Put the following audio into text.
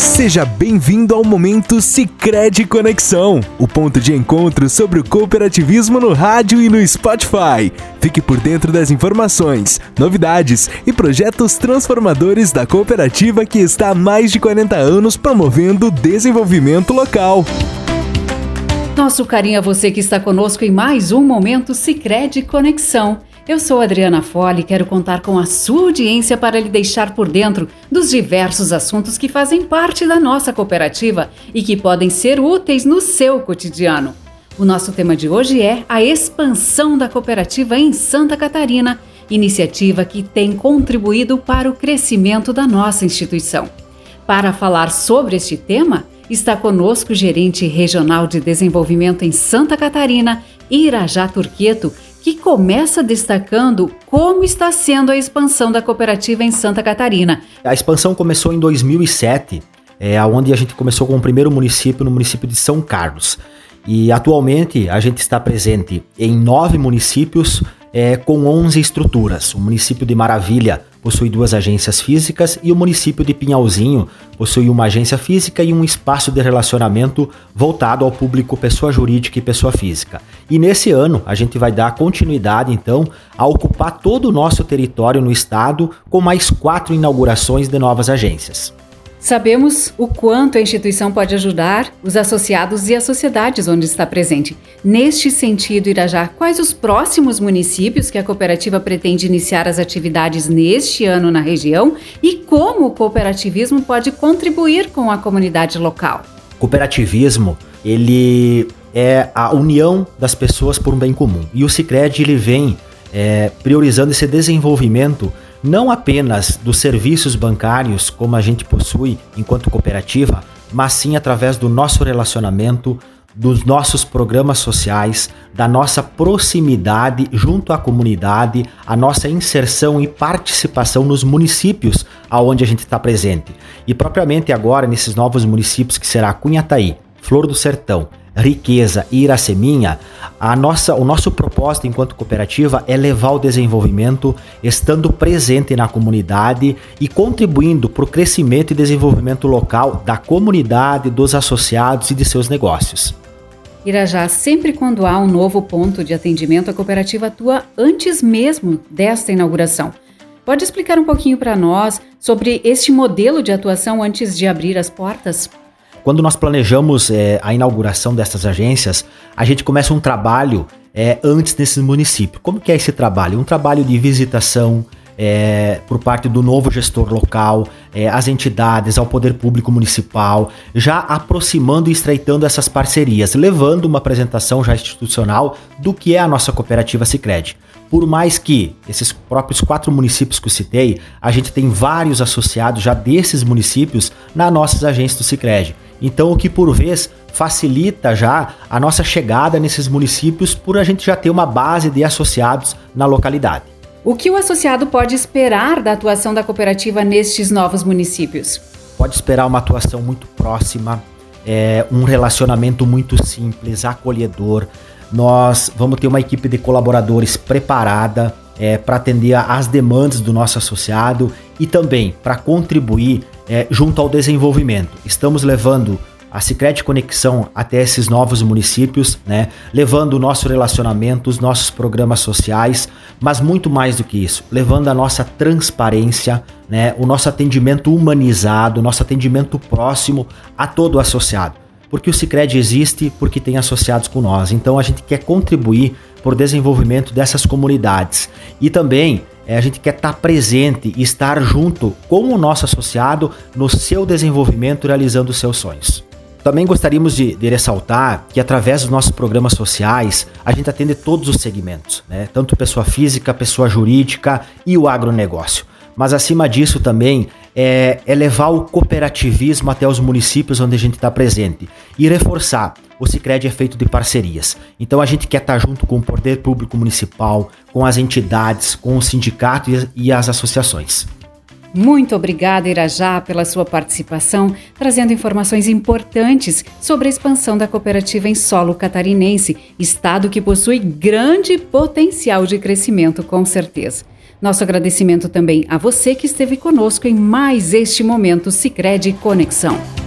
Seja bem-vindo ao momento Sicredi Conexão, o ponto de encontro sobre o cooperativismo no rádio e no Spotify. Fique por dentro das informações, novidades e projetos transformadores da cooperativa que está há mais de 40 anos promovendo o desenvolvimento local. Nosso carinho a você que está conosco em mais um momento Sicredi Conexão. Eu sou Adriana Fole e quero contar com a sua audiência para lhe deixar por dentro dos diversos assuntos que fazem parte da nossa cooperativa e que podem ser úteis no seu cotidiano. O nosso tema de hoje é a expansão da cooperativa em Santa Catarina, iniciativa que tem contribuído para o crescimento da nossa instituição. Para falar sobre este tema, está conosco o gerente regional de desenvolvimento em Santa Catarina, Irajá Turqueto, que começa destacando como está sendo a expansão da cooperativa em Santa Catarina. A expansão começou em 2007, é, onde a gente começou com o primeiro município, no município de São Carlos. E atualmente a gente está presente em nove municípios é, com 11 estruturas. O município de Maravilha possui duas agências físicas e o município de Pinhalzinho possui uma agência física e um espaço de relacionamento voltado ao público pessoa jurídica e pessoa física. E nesse ano a gente vai dar continuidade então a ocupar todo o nosso território no estado com mais quatro inaugurações de novas agências. Sabemos o quanto a instituição pode ajudar os associados e as sociedades onde está presente. Neste sentido, Irajá, quais os próximos municípios que a cooperativa pretende iniciar as atividades neste ano na região e como o cooperativismo pode contribuir com a comunidade local? Cooperativismo, ele é a união das pessoas por um bem comum. E o Sicredi ele vem é, priorizando esse desenvolvimento não apenas dos serviços bancários como a gente possui enquanto cooperativa, mas sim através do nosso relacionamento, dos nossos programas sociais, da nossa proximidade junto à comunidade, a nossa inserção e participação nos municípios aonde a gente está presente. E propriamente agora nesses novos municípios que será Cunhataí, Flor do Sertão, riqueza e Iraceminha, a nossa, o nosso propósito enquanto cooperativa é levar o desenvolvimento estando presente na comunidade e contribuindo para o crescimento e desenvolvimento local da comunidade, dos associados e de seus negócios. Irajá, sempre quando há um novo ponto de atendimento, a cooperativa atua antes mesmo desta inauguração. Pode explicar um pouquinho para nós sobre este modelo de atuação antes de abrir as portas? Quando nós planejamos é, a inauguração dessas agências, a gente começa um trabalho é, antes desse município. Como que é esse trabalho? Um trabalho de visitação é, por parte do novo gestor local, é, as entidades, ao poder público municipal, já aproximando e estreitando essas parcerias, levando uma apresentação já institucional do que é a nossa cooperativa Sicredi. Por mais que esses próprios quatro municípios que eu citei, a gente tem vários associados já desses municípios nas nossas agências do Sicredi. Então, o que por vez facilita já a nossa chegada nesses municípios por a gente já ter uma base de associados na localidade. O que o associado pode esperar da atuação da cooperativa nestes novos municípios? Pode esperar uma atuação muito próxima, é, um relacionamento muito simples, acolhedor. Nós vamos ter uma equipe de colaboradores preparada é, para atender às demandas do nosso associado e também para contribuir é, junto ao desenvolvimento. Estamos levando a Sicredi Conexão até esses novos municípios, né? Levando o nosso relacionamento, os nossos programas sociais, mas muito mais do que isso, levando a nossa transparência, né? O nosso atendimento humanizado, o nosso atendimento próximo a todo associado. Porque o Sicredi existe porque tem associados com nós. Então a gente quer contribuir por desenvolvimento dessas comunidades e também é, a gente quer estar presente e estar junto com o nosso associado no seu desenvolvimento, realizando os seus sonhos. Também gostaríamos de, de, ressaltar que através dos nossos programas sociais a gente atende todos os segmentos, né? tanto pessoa física, pessoa jurídica e o agronegócio. Mas acima disso também é, é levar o cooperativismo até os municípios onde a gente está presente e reforçar o Sicredi é feito de parcerias. Então a gente quer estar junto com o poder público municipal, com as entidades, com o sindicato e as associações. Muito obrigada, Irajá, pela sua participação, trazendo informações importantes sobre a expansão da cooperativa em solo catarinense, estado que possui grande potencial de crescimento, com certeza. Nosso agradecimento também a você que esteve conosco em mais este momento Sicredi Conexão.